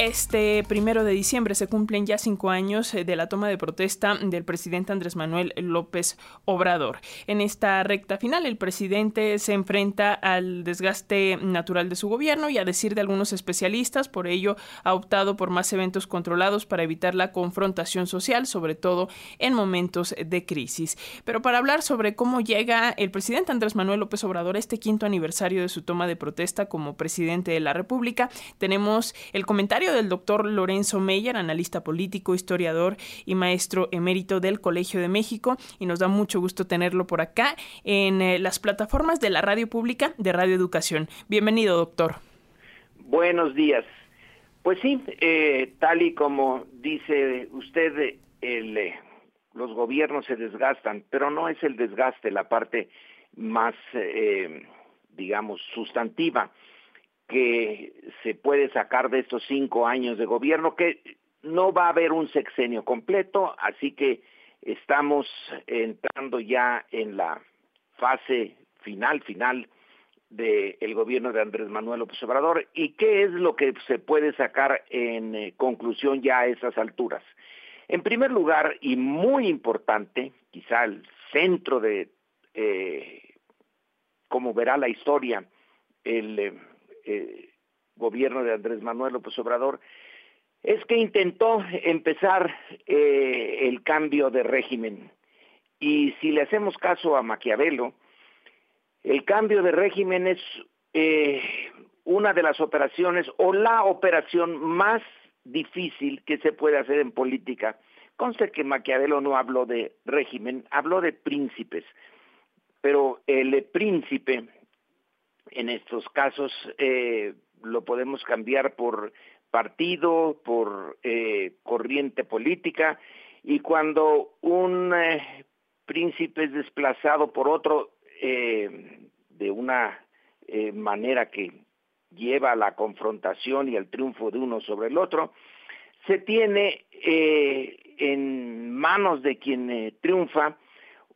este primero de diciembre se cumplen ya cinco años de la toma de protesta del presidente Andrés Manuel López Obrador. En esta recta final, el presidente se enfrenta al desgaste natural de su gobierno y a decir de algunos especialistas, por ello ha optado por más eventos controlados para evitar la confrontación social, sobre todo en momentos de crisis. Pero para hablar sobre cómo llega el presidente Andrés Manuel López Obrador a este quinto aniversario de su toma de protesta como presidente de la República, tenemos el comentario del doctor Lorenzo Meyer, analista político, historiador y maestro emérito del Colegio de México, y nos da mucho gusto tenerlo por acá en eh, las plataformas de la radio pública de Radio Educación. Bienvenido, doctor. Buenos días. Pues sí, eh, tal y como dice usted, el, eh, los gobiernos se desgastan, pero no es el desgaste la parte más, digamos, sustantiva que se puede sacar de estos cinco años de gobierno, que no va a haber un sexenio completo, así que estamos entrando ya en la fase final, final del gobierno de Andrés Manuel López Obrador. ¿Y qué es lo que se puede sacar en eh, conclusión ya a esas alturas? En primer lugar, y muy importante, quizá el centro de eh, cómo verá la historia, el eh, eh, gobierno de Andrés Manuel López Obrador, es que intentó empezar eh, el cambio de régimen. Y si le hacemos caso a Maquiavelo, el cambio de régimen es eh, una de las operaciones o la operación más difícil que se puede hacer en política. Conste que Maquiavelo no habló de régimen, habló de príncipes, pero el príncipe en estos casos eh, lo podemos cambiar por partido, por eh, corriente política, y cuando un eh, príncipe es desplazado por otro de una manera que lleva a la confrontación y al triunfo de uno sobre el otro, se tiene en manos de quien triunfa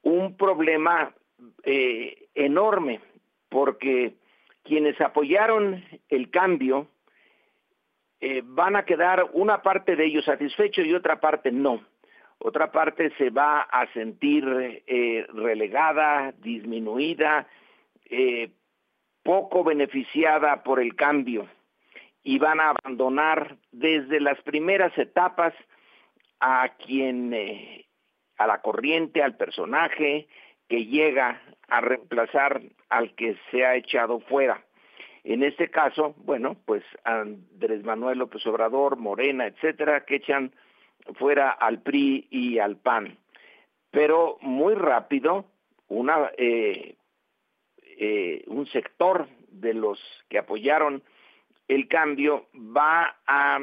un problema enorme porque quienes apoyaron el cambio eh, van a quedar una parte de ellos satisfechos y otra parte no. Otra parte se va a sentir eh, relegada, disminuida, eh, poco beneficiada por el cambio y van a abandonar desde las primeras etapas a quien, a la corriente, al personaje que llega a reemplazar al que se ha echado fuera. En este caso, bueno, pues Andrés Manuel López Obrador, Morena, etcétera, que echan fuera al PRI y al PAN. Pero muy rápido, eh, eh, un sector de los que apoyaron el cambio va a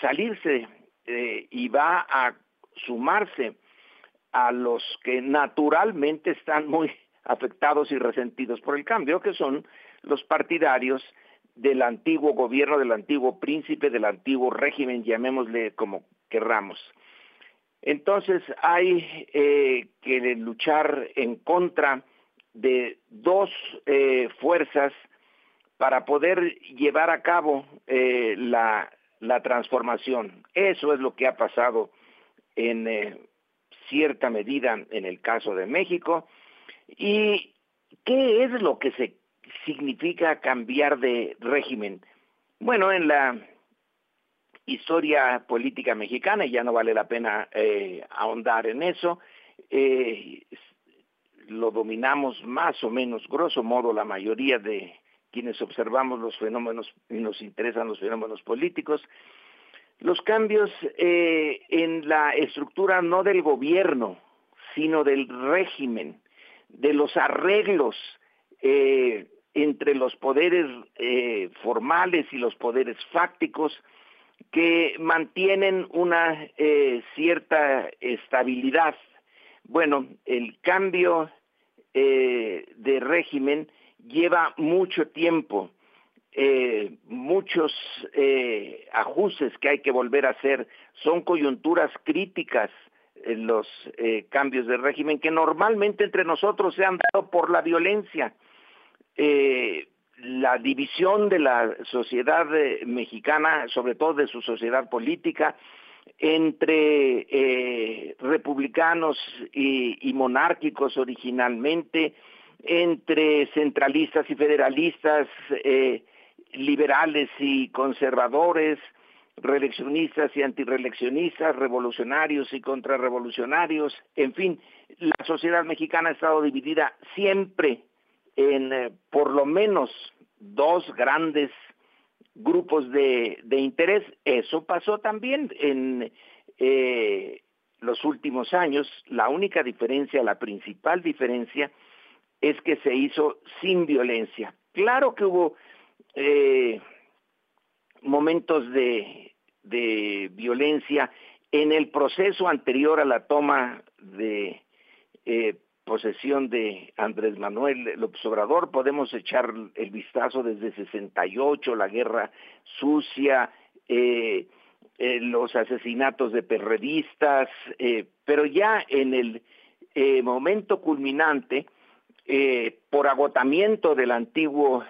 salirse eh, y va a sumarse a los que naturalmente están muy afectados y resentidos por el cambio, que son los partidarios del antiguo gobierno, del antiguo príncipe, del antiguo régimen, llamémosle como querramos. Entonces hay eh, que luchar en contra de dos eh, fuerzas para poder llevar a cabo eh, la, la, transformación. Eso es lo que ha pasado en cierta medida en el caso de México. ¿Y qué es lo que se significa cambiar de régimen? Bueno, en la historia política mexicana, y ya no vale la pena eh, ahondar en eso, eh, lo dominamos más o menos, grosso modo, la mayoría de quienes observamos los fenómenos y nos interesan los fenómenos políticos, los cambios eh, en la estructura no del gobierno, sino del régimen, de los arreglos eh, entre los poderes eh, formales y los poderes fácticos que mantienen una cierta estabilidad. Bueno, el cambio de régimen lleva mucho tiempo eh, muchos eh, ajustes que hay que volver a hacer, son coyunturas críticas en los eh, cambios de régimen que normalmente entre nosotros se han dado por la violencia. la división de la sociedad eh, mexicana, sobre todo de su sociedad política, entre eh, republicanos y, monárquicos originalmente, entre centralistas y federalistas, eh, liberales y conservadores, reeleccionistas y antireeleccionistas, revolucionarios y contrarrevolucionarios, en fin, la sociedad mexicana ha estado dividida siempre en eh, por lo menos dos grandes grupos de, interés. Eso pasó también en eh, los últimos años. La única diferencia, la principal diferencia, es que se hizo sin violencia. Claro que hubo eh, momentos de, violencia en el proceso anterior a la toma de eh, posesión de Andrés Manuel López Obrador, podemos echar el vistazo desde 68, la guerra sucia, eh, eh, los asesinatos de perredistas, pero ya en el momento culminante, por agotamiento del antiguo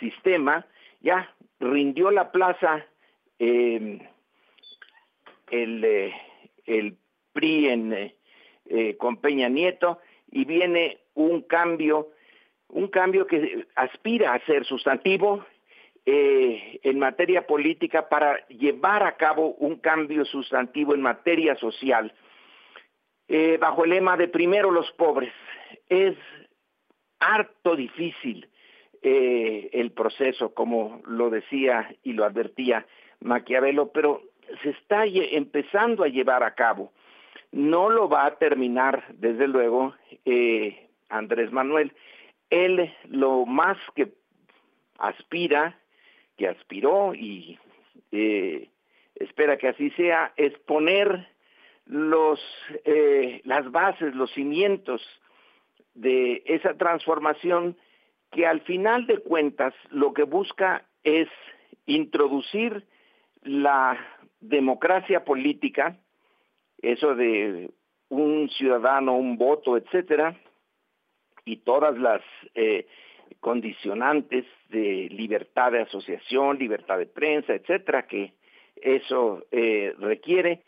sistema, ya rindió la plaza el, el PRI en eh, con Peña Nieto y viene un cambio, un cambio que aspira a ser sustantivo eh, en materia política para llevar a cabo un cambio sustantivo en materia social, eh, bajo el lema de primero los pobres. Es harto difícil el proceso, como lo decía y lo advertía Maquiavelo, pero se está empezando a llevar a cabo. No lo va a terminar, desde luego, eh, Andrés Manuel. Él lo más que aspira, que aspiró y eh, espera que así sea, es poner los, eh, las bases, los cimientos de esa transformación que al final de cuentas lo que busca es introducir la democracia política eso de un ciudadano, un voto, etcétera, y todas las eh, condicionantes de libertad de asociación, libertad de prensa, etcétera, que eso eh, requiere,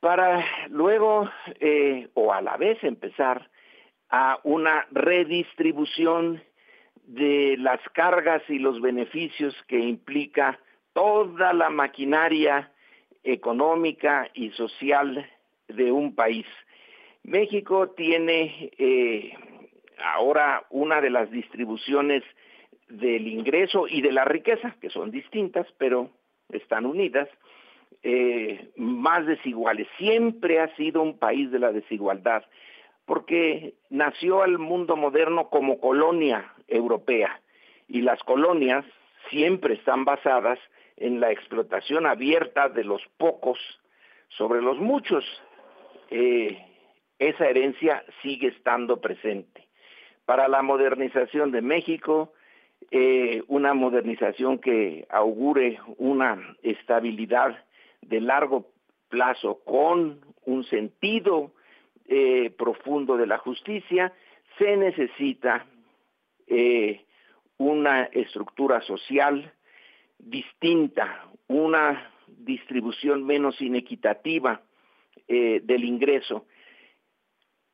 para luego eh, o a la vez empezar a una redistribución de las cargas y los beneficios que implica toda la maquinaria económica y social de un país. México tiene eh, ahora una de las distribuciones del ingreso y de la riqueza, que son distintas, pero están unidas, eh, más desiguales. Siempre ha sido un país de la desigualdad, porque nació al mundo moderno como colonia europea, y las colonias siempre están basadas en la explotación abierta de los pocos sobre los muchos. Eh, esa herencia sigue estando presente. Para la modernización de México, eh, una modernización que augure una estabilidad de largo plazo con un sentido eh, profundo de la justicia, se necesita una estructura social distinta, una distribución menos inequitativa eh, del ingreso.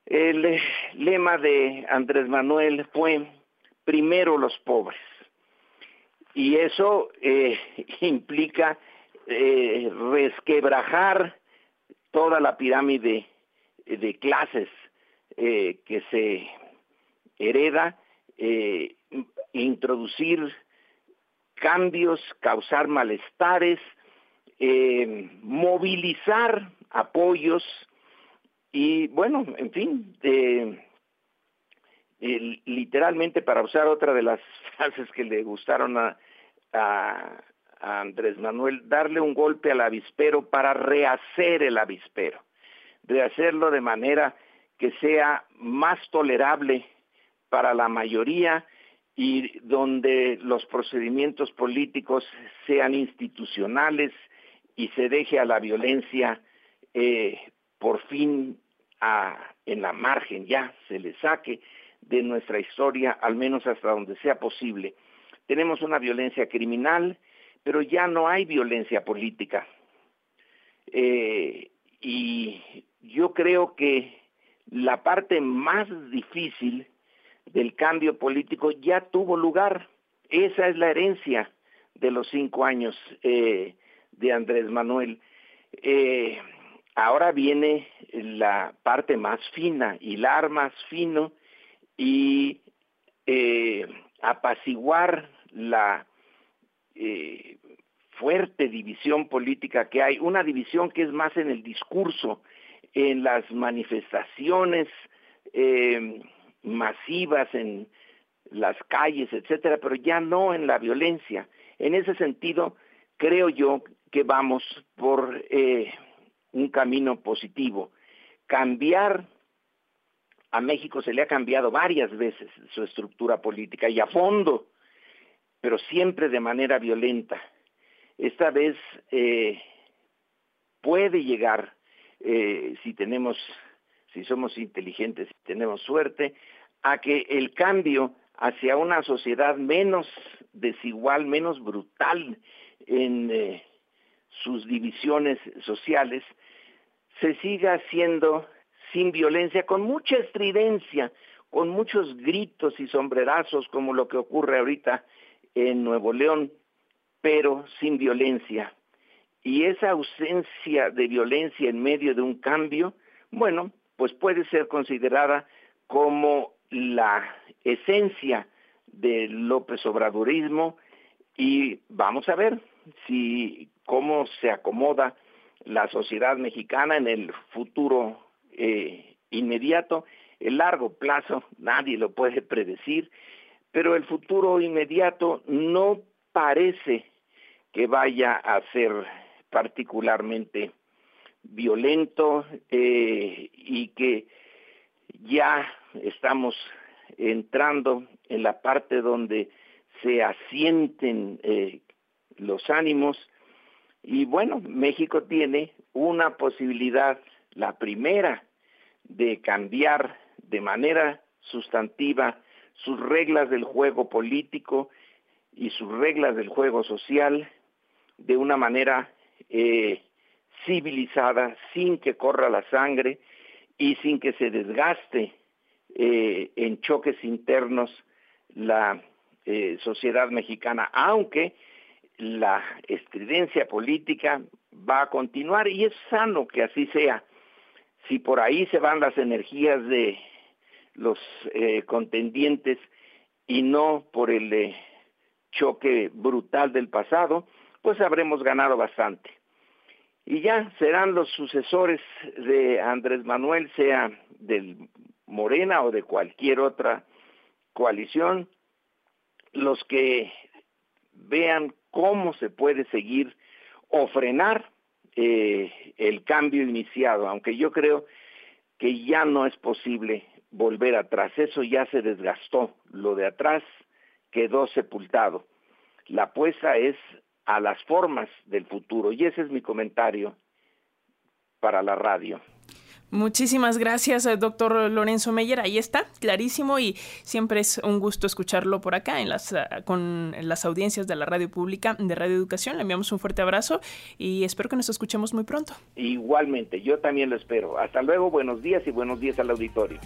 El eh, lema de Andrés Manuel fue primero los pobres. Y eso eh, resquebrajar toda la pirámide de clases que se hereda, introducir cambios, causar malestares, eh, movilizar apoyos y bueno, en fin, literalmente para usar otra de las frases que le gustaron a, Andrés Manuel, darle un golpe al avispero para rehacer el avispero, rehacerlo de manera que sea más tolerable para la mayoría y donde los procedimientos políticos sean institucionales y se deje a la violencia eh, por fin a, en la margen ya, se le saque de nuestra historia, al menos hasta donde sea posible. Tenemos una violencia criminal, pero ya no hay violencia política. Eh, y yo creo que la parte más difícil del cambio político ya tuvo lugar. Esa es la herencia de los cinco años eh, de Andrés Manuel. Eh, ahora viene la parte más fina, hilar más fino y apaciguar la fuerte división política que hay, una división que es más en el discurso, en las manifestaciones masivas, en las calles, etcétera, pero ya no en la violencia. En ese sentido, creo yo que vamos por eh, un camino positivo. Cambiar a México se le ha cambiado varias veces su estructura política y a fondo, pero siempre de manera violenta. Esta vez eh, puede llegar, eh, si tenemos, si somos inteligentes, si tenemos suerte, a que el cambio hacia una sociedad menos desigual, menos brutal en eh, sus divisiones sociales, se siga haciendo sin violencia, con mucha estridencia, con muchos gritos y sombrerazos, como lo que ocurre ahorita en Nuevo León, pero sin violencia. Y esa ausencia de violencia en medio de un cambio, bueno, pues puede ser considerada como la esencia del López Obradorismo. Y vamos a ver si cómo se acomoda la sociedad mexicana en el futuro eh, inmediato, el largo plazo nadie lo puede predecir, pero el futuro inmediato no parece que vaya a ser particularmente violento eh, y que ya estamos entrando en la parte donde se asienten eh, los ánimos. Y bueno, México tiene una posibilidad, la primera, de cambiar de manera sustantiva sus reglas del juego político y sus reglas del juego social de una manera eh, civilizada, sin que corra la sangre y sin que se desgaste eh, en choques internos la eh, sociedad mexicana, aunque la estridencia política va a continuar y es sano que así sea. Si por ahí se van las energías de los eh, contendientes y no por el choque brutal del pasado, pues habremos ganado bastante. Y ya serán los sucesores de Andrés Manuel, sea del Morena o de cualquier otra coalición, los que vean cómo se puede seguir o frenar eh, el cambio iniciado, aunque yo creo que ya no es posible volver atrás, eso ya se desgastó, lo de atrás quedó sepultado. La apuesta es a las formas del futuro y ese es mi comentario para la radio. Muchísimas gracias, eh, doctor Lorenzo Meyer. Ahí está, clarísimo y siempre es un gusto escucharlo por acá en las, eh, con las audiencias de la radio pública de Radio Educación. Le enviamos un fuerte abrazo y espero que nos escuchemos muy pronto. Igualmente, yo también lo espero. Hasta luego, buenos días y buenos días al auditorio.